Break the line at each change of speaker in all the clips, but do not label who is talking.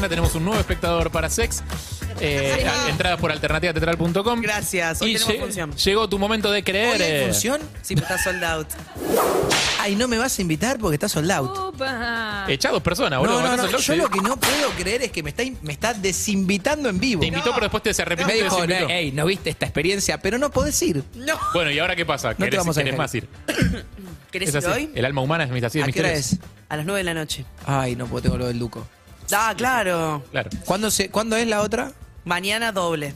Mañana tenemos un nuevo espectador para sex. Eh, entradas por alternativatetral.com.
Gracias, hoy
Y
tenemos
lle-
función.
llegó tu momento de creer.
¿Hoy hay
eh.
función?
Sí, pero está sold out.
Ay, no me vas a invitar porque está sold out.
Opa.
Echa dos personas, boludo.
No, no,
¿Vas a
no.
hacer
Yo lo que no puedo creer es que me está, me está desinvitando en vivo.
Te invitó, pero después te se arrepintió
Me
y
dijo,
desinvitó.
hey, no viste esta experiencia, pero no podés ir.
No.
Bueno, ¿y ahora qué pasa?
te
¿Querés,
vamos a
querés
dejar
más ir?
¿Querés
Es
ir
así.
hoy?
El alma humana es así de
¿A qué hora
misterioso.
es?
A las 9 de la noche.
Ay, no puedo, tengo lo del Duco.
Ah, claro.
Claro.
¿Cuándo, se, ¿Cuándo es la otra?
Mañana doble.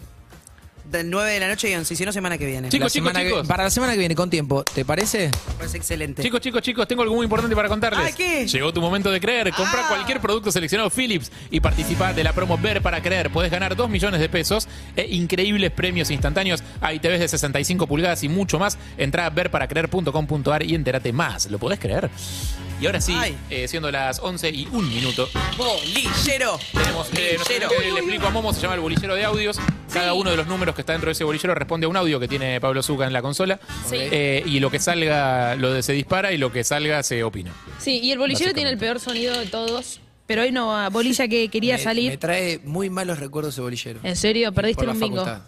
Del 9 de la noche y 11, si no, semana que viene.
Chicos,
La semana
chicos,
que-
chicos.
para la semana que viene, con tiempo, ¿te parece?
Me parece excelente.
Chicos, chicos, chicos, tengo algo muy importante para contarles.
Ay, ¿qué?
Llegó tu momento de creer. Compra
Ah.
cualquier producto seleccionado Philips y participa de la promo Ver para Creer. Podés ganar 2 millones de pesos e increíbles premios instantáneos. Hay TVs de 65 pulgadas y mucho más. Entra a verparacreer.com.ar y entérate más. ¿Lo podés creer? Y ahora sí,
Ay.
eh, siendo las 11 y un minuto,
Bolillero.
tenemos eh, nuestro
Bolillero.
que le explico a Momo, se llama el bolillero de audios. Cada uno de los números que está dentro de ese bolillero responde a un audio que tiene Pablo Zuca en la consola.
Sí.
Eh, y lo que salga, lo de se dispara y lo que salga se opina.
Sí, y el bolillero tiene el peor sonido de todos. Pero hoy no va. Bolilla que quería
Me-
salir.
Me trae muy malos recuerdos ese bolillero.
¿En serio? ¿Perdiste
Por la
un bingo?
facultad.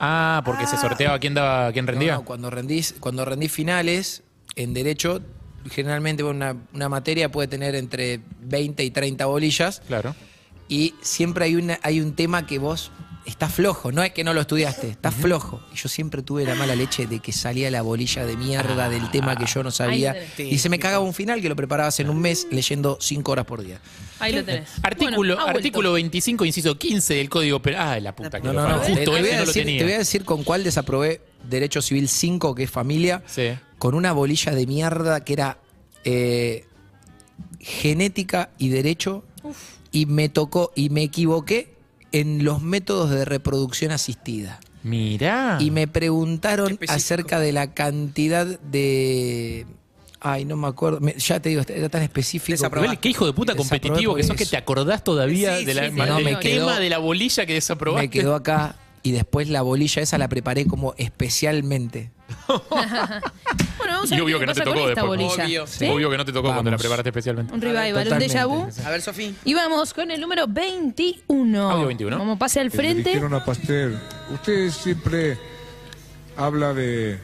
Ah, porque se sorteaba quién daba, quién
No,
rendía.
no, cuando rendís, cuando rendís finales, en derecho, generalmente una, una materia puede tener entre 20 y 30 bolillas.
Claro.
Y siempre hay, una, hay un tema que vos estás flojo, no es que no lo estudiaste, estás flojo. Y yo siempre tuve la mala leche de que salía la bolilla de mierda del tema que yo no sabía. Y se me cagaba un final que lo preparabas en un mes leyendo 5 horas por día.
Ahí lo tenés.
Artículo,
Bueno,
artículo 25, inciso 15 del Código Penal. Ah, la puta que
No, no, no. Te,
Justo
te voy
no lo
decir,
tenía.
te voy a decir con cuál desaprobé Derecho Civil 5, que es familia,
Sí.
Con una bolilla de mierda que era eh, genética y derecho. Y me tocó, y me equivoqué en los métodos de reproducción asistida.
Mirá.
Y me preguntaron acerca de la cantidad de. Ay, no me acuerdo. me- ya te digo, era tan específico.
Desaprobado.
Igual, qué hijo de puta
Desaprobé
competitivo que sos que
eso.
te acordás todavía
Sí,
de la,
sí, sí.
del
No, me
tema
quedó-
de la bolilla que desaprobaste.
Me quedó acá y después la bolilla esa la preparé como especialmente.
Bueno, vamos a
Y obvio
qué
que no te
pasa
tocó
con esta
después.
bolilla.
Obvio.
¿Sí?
Obvio que no te tocó cuando la preparaste especialmente.
Un revival, un
Totalmente.
déjà vu.
A ver, Sofía.
Y vamos con el número 21.
Audio 21.
Como pase al
Le
frente.
dijeron a Pasteur, usted siempre habla de,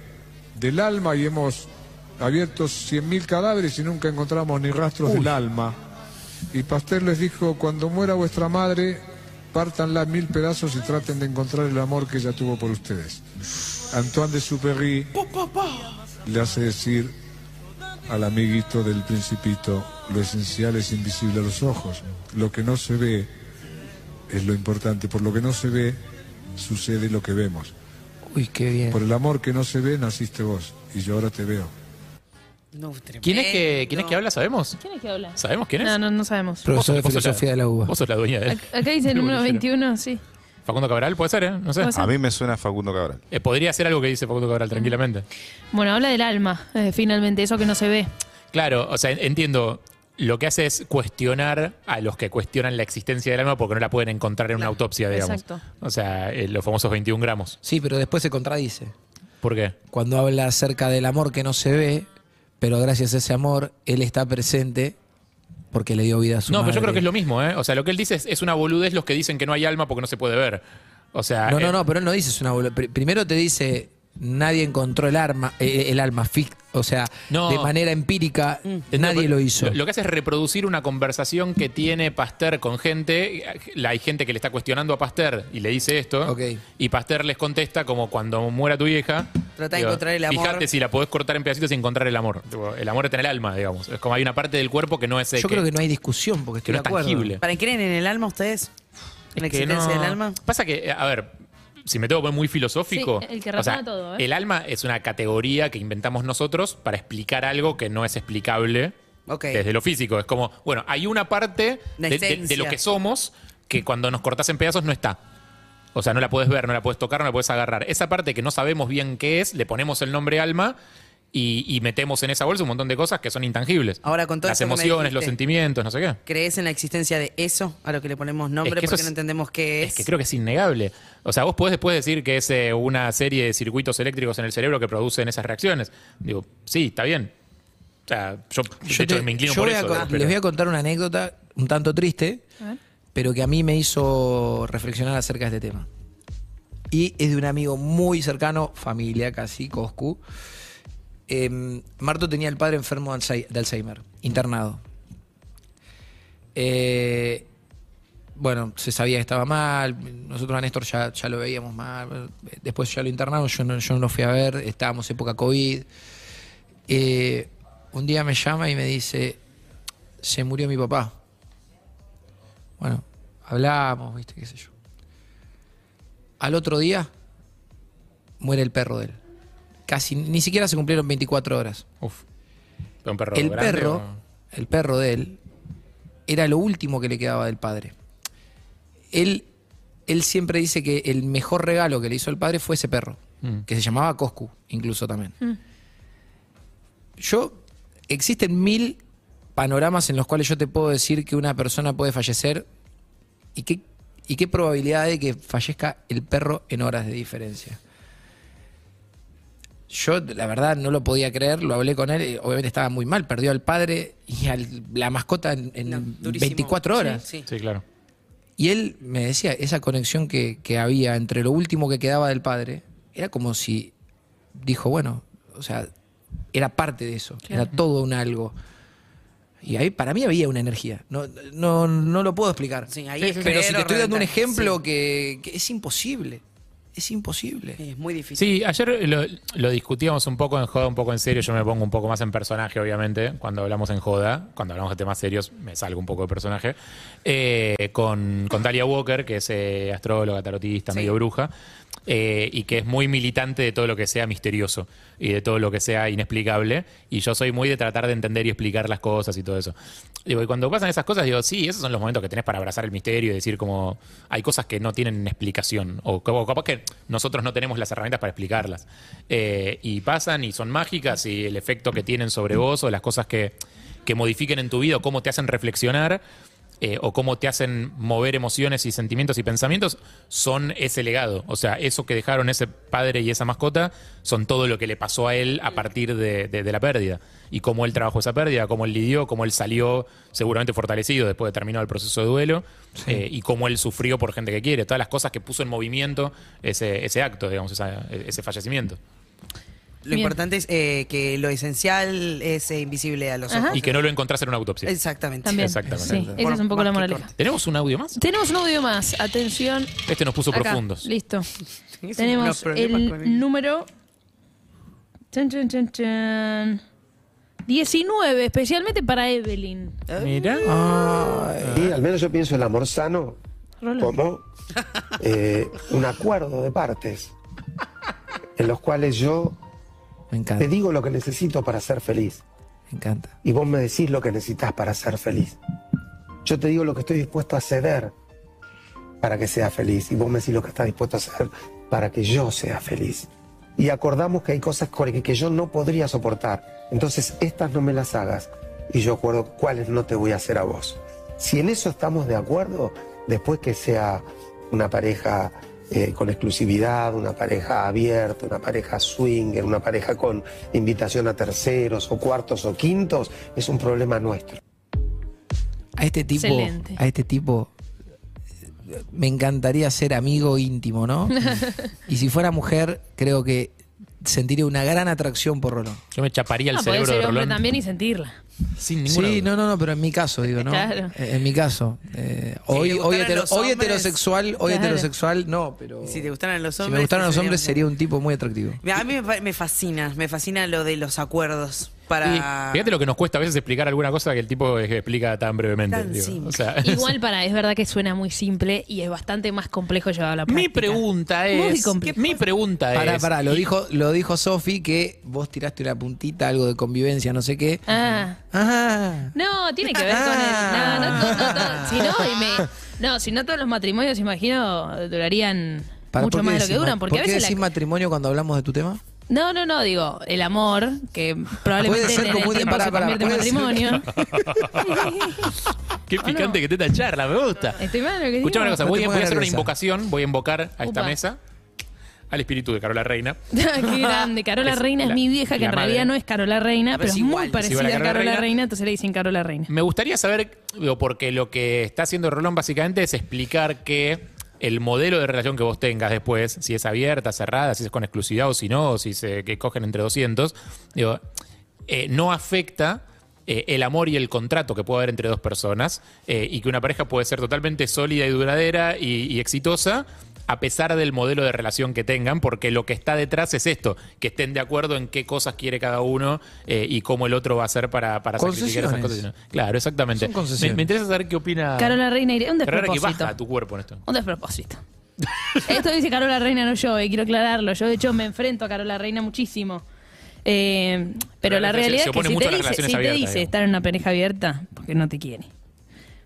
del alma y hemos abierto 100.000 cadáveres y nunca encontramos ni rastros del alma. Y Pasteur les dijo, cuando muera vuestra madre, pártanla en mil pedazos y traten de encontrar el amor que ella tuvo por ustedes. Antoine de Superry le hace decir al amiguito del principito, lo esencial es invisible a los ojos, lo que no se ve es lo importante. Por lo que no se ve, sucede lo que vemos.
Uy, qué bien.
Por el amor que no se ve, naciste vos. Y yo ahora te veo.
No, tremendo.
¿Quién es, que, ¿Quién es que habla? ¿Sabemos?
¿Quién es que habla?
¿Sabemos quién es?
No, no, no sabemos.
Profesor de
Vos sos
filosofía de la UBA.
Vos sos la dueña de él.
Ac- Acá dice el número
bolillero.
21, sí.
Facundo Cabral, puede ser, ¿eh? No sé.
Puede ser.
A mí me suena Facundo Cabral.
Eh, podría ser algo que dice Facundo Cabral, tranquilamente.
Bueno, habla del alma, eh, finalmente, eso que no se ve.
Claro, o sea, entiendo. Lo que hace es cuestionar a los que cuestionan la existencia del alma porque no la pueden encontrar en una autopsia, digamos.
exacto.
O sea, eh, los famosos 21 gramos.
Sí, pero después se contradice.
¿Por qué?
Cuando habla acerca del amor que no se ve, pero gracias a ese amor, él está presente porque le dio vida a su
No, pero yo creo que es lo mismo, ¿eh? O sea, lo que él dice es, es una boludez los que dicen que no hay alma porque no se puede ver. O sea,
No, no,
eh,
no, pero él no dice es una bolu- Pr- Primero te dice, nadie encontró el arma, eh, el alma, o sea,
No.
de manera empírica,
No,
nadie lo hizo.
Lo que hace es reproducir una conversación que tiene Pasteur con gente. La- Hay gente que le está cuestionando a Pasteur y le dice esto.
Ok.
Y Pasteur les contesta como cuando muera tu vieja.
Trata de encontrar el amor.
Fíjate si la podés cortar en pedacitos y encontrar el amor. El amor está en el alma, digamos. Es como hay una parte del cuerpo que no es. eh,
Yo creo que no hay discusión porque
que
estoy
no
de
es tangible.
¿Para creen en el alma ustedes? ¿En la
que
existencia
no-
del alma?
Pasa que, a ver, si me tengo que poner muy filosófico.
Sí, el que
o sea,
todo, ¿eh?
El alma es una categoría que inventamos nosotros para explicar algo que no es explicable
Ok.
desde lo físico. Es como, bueno, hay una parte de, de- lo que somos que cuando nos cortas en pedazos no está. O sea, no la puedes ver, no la puedes tocar, no la puedes agarrar. Esa parte que no sabemos bien qué es, le ponemos el nombre alma y, y metemos en esa bolsa un montón de cosas que son intangibles.
Ahora, con todo
Las emociones, los sentimientos, no sé qué.
¿Crees en la existencia de eso a lo que le ponemos nombre
Es que
porque
es-
no entendemos qué es?
Es que creo que es innegable. O sea, vos podés después decir que es eh, una serie de circuitos eléctricos en el cerebro que producen esas reacciones. Digo, sí, está bien. O sea, yo, de hecho,
te-
me inclino
yo
por
voy a
eso. ¿no? Pero-
Les voy a contar una anécdota un tanto triste,
A
pero que a mí me hizo reflexionar acerca de este tema. Y es de un amigo muy cercano, familia casi, Coscu. Eh, Marto tenía el padre enfermo de Alzhei- de Alzheimer, internado. Eh, bueno, se sabía que estaba mal. Nosotros a Néstor ya, lo veíamos mal. Después ya lo internaron, yo no, yo no lo fui a ver. Estábamos época COVID. Eh, un día me llama y me dice, se murió mi papá. Bueno, hablamos, viste, qué sé yo. Al otro día, muere el perro de él. Casi, ni siquiera se cumplieron 24 horas.
Uf. ¿Pero un perro
El
grande
perro,
o-
el perro de él, era lo último que le quedaba del padre. Él, él siempre dice que el mejor regalo que le hizo el padre fue ese perro,
Mm.
que se llamaba Coscu, incluso también. Yo, existen mil panoramas en los cuales yo te puedo decir que una persona puede fallecer y qué, y qué probabilidad hay de que fallezca el perro en horas de diferencia. Yo, la verdad, no lo podía creer, lo hablé con él, y obviamente estaba muy mal, perdió al padre y a la mascota en, en
No, durísimo.
24 horas.
Sí, sí.
Sí, claro.
Y él me decía, esa conexión que, que había entre lo último que quedaba del padre, era como si dijo, bueno, o sea, era parte de eso, era todo un algo. Y ahí para mí había una energía, no, no, no lo puedo explicar.
Sí, ahí
pero si te estoy dando un ejemplo
Sí.
que, que es imposible, es imposible.
Sí, Es muy difícil.
Sí, ayer lo, lo discutíamos un poco en joda, un poco en serio. Yo me pongo un poco más en personaje, obviamente, cuando hablamos en joda. Cuando hablamos de temas serios, me salgo un poco de personaje. Eh, con, con Talia Walker, que es eh, astróloga, tarotista,
Sí.
medio bruja. Eh, y que es muy militante de todo lo que sea misterioso y de todo lo que sea inexplicable. Y yo soy muy de tratar de entender y explicar las cosas y todo eso. Digo, y cuando pasan esas cosas, digo, sí, esos son los momentos que tenés para abrazar el misterio y decir como hay cosas que no tienen explicación. O capaz que nosotros no tenemos las herramientas para explicarlas. Eh, y pasan y son mágicas y el efecto que tienen sobre vos o las cosas que, que modifiquen en tu vida o cómo te hacen reflexionar. Eh, o cómo te hacen mover emociones y sentimientos y pensamientos, son ese legado. O sea, eso que dejaron ese padre y esa mascota son todo lo que le pasó a él a partir de, de- de la pérdida. Y cómo él trabajó esa pérdida, cómo él lidió, cómo él salió seguramente fortalecido después de terminar el proceso de duelo, eh, y cómo él sufrió por gente que quiere. Todas las cosas que puso en movimiento ese, ese acto, digamos, esa- ese fallecimiento.
Lo
Bien.
importante es eh, que lo esencial es eh, invisible a los
Ajá.
ojos.
Y que no lo encontrás en una autopsia.
Exactamente.
También.
Exactamente.
Sí, esa es un poco la moraleja.
¿Tenemos un audio más?
Tenemos un audio más. Atención.
Este nos puso
Acá,
profundos.
Listo. Tenemos el número. Chan, chan, chan, chan. 19, especialmente para Evelyn.
Mira.
Y al menos yo pienso el amor sano
Rolo.
como eh, un acuerdo de partes en los cuales yo
Me
te digo lo que necesito para ser feliz
me encanta.
y vos me decís lo que necesitas para ser feliz. Yo te digo lo que estoy dispuesto a ceder para que sea feliz y vos me decís lo que estás dispuesto a hacer para que yo sea feliz. Y acordamos que hay cosas que yo no podría soportar. Entonces estas no me las hagas y yo acuerdo cuáles no te voy a hacer a vos. Si en eso estamos de acuerdo, después que sea una pareja eh, con exclusividad, una pareja abierta, una pareja swinger, una pareja con invitación a terceros o cuartos o quintos, es un problema nuestro.
A este tipo,
Excelente.
a este tipo eh, me encantaría ser amigo íntimo, ¿no? y si fuera mujer, creo que sentiría una gran atracción por Rolón.
Yo me chaparía el
Ah,
cerebro
ser
de Rolón
también y sentirla.
sin ninguna
Sí,
duda.
no, no, no, pero en mi caso, digo, ¿no?
Claro.
Eh, En mi caso. eh, hoy, hoy, hetero- hoy heterosexual, hoy
Claro.
heterosexual, no, pero.
Si te gustaran los
si
hombres.
me gustaran los hombres, sería un tipo muy atractivo.
A mí me fascina, me fascina lo de los acuerdos Para...
fíjate lo que nos cuesta a veces explicar alguna cosa que el tipo explica tan brevemente.
Tan
digo. O sea,
Igual para, es verdad que suena muy simple y es bastante más complejo llevar a la práctica.
Mi pregunta
Muy
es.
complejo.
Mi pregunta
Pará,
es.
pará, lo
y-
dijo, lo dijo Sofi que vos tiraste una puntita, algo de convivencia, no sé qué.
Ah.
Ah.
No, tiene que ver con el. No, no, no, no, no. Si no, y me- no, si no todos los matrimonios, imagino, durarían
Pará,
mucho
¿por qué
más de lo que duran. Porque
¿por
a
qué
veces
decís
la-
matrimonio cuando hablamos de tu tema?
No, no, no, digo, el amor, que probablemente en
como
el
un-
tiempo
pará,
se convierte en matrimonio.
Qué
¿O
picante
no?
que te esta charla, me gusta.
Estoy mal lo que
Escuchame una cosa,
No
voy, a- voy
pongas
a hacer una invocación, voy a invocar a esta
Upa.
mesa al espíritu de Carola Reina.
Qué grande. Carola
Es
Reina
la-
es mi vieja, que en realidad
madre.
no es Carola Reina,
Ah,
pero es
es
muy parecida
a Carola Reina.
Reina, entonces le dicen Carola Reina.
Me gustaría saber, digo, porque lo que está haciendo Rolón básicamente es explicar que el modelo de relación que vos tengas después, si es abierta, cerrada, si es con exclusividad o si no, o si se que cogen entre 200, digo, eh, no afecta eh, el amor y el contrato que puede haber entre dos personas eh, y que una pareja puede ser totalmente sólida y duradera y, y exitosa a pesar del modelo de relación que tengan, porque lo que está detrás es esto, que estén de acuerdo en qué cosas quiere cada uno eh, y cómo el otro va a hacer para, para sacrificar esas
Concesiones.
cosas. Claro, exactamente.
Son
Me, me interesa saber qué opina
Carola Reina iría. Un
raro que
despropósito.
baja tu cuerpo en esto.
Un despropósito. Esto dice Carola Reina, no yo, y quiero aclararlo. Yo, de hecho, me enfrento a Carola Reina muchísimo. Eh, pero
Pero
la realidad
se
es que si te dice, si te dice estar en una pareja abierta, porque no te quiere.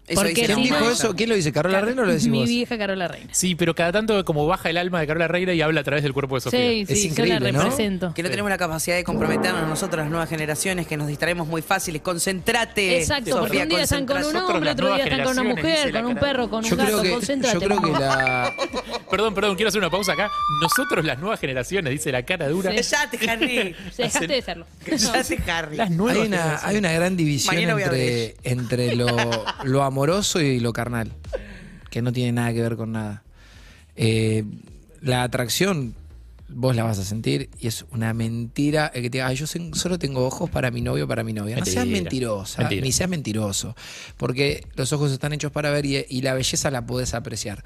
Eso
Porque
la
¿Quién dijo
no-
eso? ¿Quién lo dice? ¿Carola Reina o lo decís
Mi
vos?
vieja Carola Reina.
Sí, pero cada tanto como baja el alma de Carola Reina y habla a través del cuerpo de Sofía.
Sí,
Es
sí, yo
increíble,
la
¿no?
represento.
Que no tenemos la capacidad de comprometernos nosotros, las nuevas generaciones, que nos distraemos muy fáciles. Concentrate.
Exacto,
Sofía,
porque un día están con un hombre, otro día están con una mujer,
la
con un perro, con un
Yo
gato.
que,
Concéntrate.
yo creo que la,
Perdón, perdón, quiero hacer una pausa acá. Nosotros, las nuevas generaciones, dice la cara dura.
Sí.
Cállate, Harry.
Dejaste de serlo.
Cállate, Harry.
Las nuevas
hay una,
generaciones.
hay una gran división entre lo, lo amoroso y lo carnal, que no tiene nada que ver con nada. Eh, la atracción, vos la vas a sentir y es una mentira el que te diga, "Ay, yo solo tengo ojos para mi novio o para mi novia. No seas mentirosa,
Mentira.
ni seas mentiroso, porque los ojos están hechos para ver y, y la belleza la podés apreciar.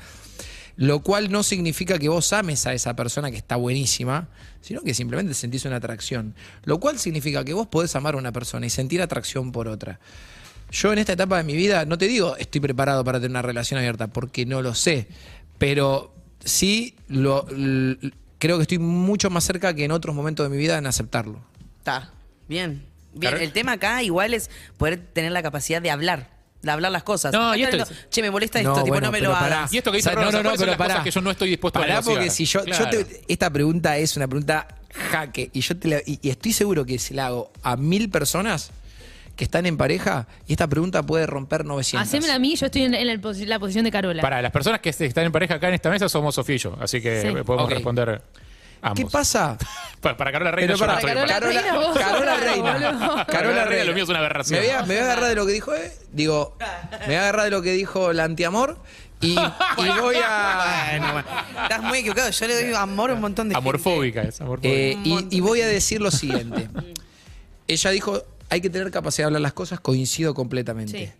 Lo cual no significa que vos ames a esa persona que está buenísima, sino que simplemente sentís una atracción. Lo cual significa que vos podés amar a una persona y sentir atracción por otra. Yo en esta etapa de mi vida, no te digo estoy preparado para tener una relación abierta, porque no lo sé, pero sí lo, l- creo que estoy mucho más cerca que en otros momentos de mi vida en aceptarlo.
Está. Bien. Bien.
Claro.
El tema acá igual es poder tener la capacidad de hablar. De hablar las cosas.
No,
Acá
y esto
no-
es-
Che, me molesta esto,
No,
tipo,
bueno,
no me
pero
lo
pará.
hagas.
Y esto que dice
O sea,
Rosa,
no, no,
¿cuáles son
pero
las cosas
pará.
que yo no estoy dispuesto a
Pará,
negociar?
porque si yo, yo
Claro.
te- esta pregunta es una pregunta jaque y yo te la- y, y estoy seguro que si la hago a mil personas que están en pareja y esta pregunta puede romper 900.
Hacémela a mí, yo estoy en, en el posi- la posición de Carola.
Para las personas que están en pareja acá en esta mesa somos Sofía y yo, así que
Sí.
podemos responder ambos.
¿Qué pasa?
Pa- Para Carola Reina yo
para
Carola. Reina, vos
Carola Reina. Carola
lo mío es una aberración.
Me voy, a, me voy a agarrar de lo que dijo, eh, digo, me voy a agarrar de lo que dijo la antiamor y, y voy a.
Bueno, bueno. Estás muy equivocado. Yo le doy amor a un montón de gente.
Amorfóbica es, amorfóbica.
Eh, y, y voy a decir lo siguiente. Ella dijo, hay que tener capacidad de hablar las cosas, coincido completamente.
Sí.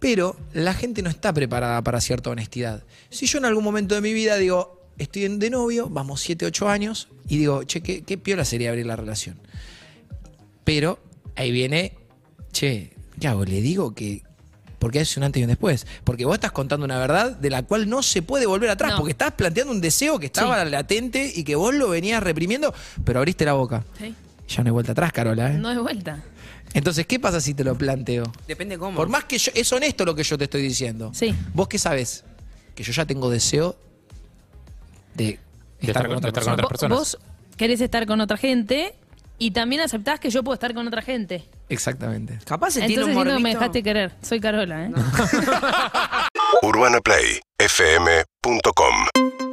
Pero la gente no está preparada para cierta honestidad. Si yo en algún momento de mi vida digo, estoy de novio, vamos 7, 8 años, y digo, che, qué, qué piola sería abrir la relación. Pero ahí viene, che, ¿qué hago? Le digo que. Porque es un antes y un después. Porque vos estás contando una verdad de la cual no se puede volver atrás.
No.
Porque estás planteando un deseo que estaba latente y que vos lo venías reprimiendo, pero abriste la boca.
Sí.
Ya no hay vuelta atrás, Carola. ¿eh?
No de vuelta.
Entonces, ¿qué pasa si te lo planteo?
Depende cómo.
Por más que yo, es honesto lo que yo te estoy diciendo.
Sí.
¿Vos qué sabes? Que yo ya tengo deseo de estar,
estar
con
con-
otra
de estar con
persona.
otra
Vos,
personas.
vos querés estar con otra gente y también aceptás que yo puedo estar con otra gente.
Exactamente.
Capaz se tiene
Entonces
un
sí, no me dejaste querer. Soy Carola, ¿eh?
UrbanaPlayFM.com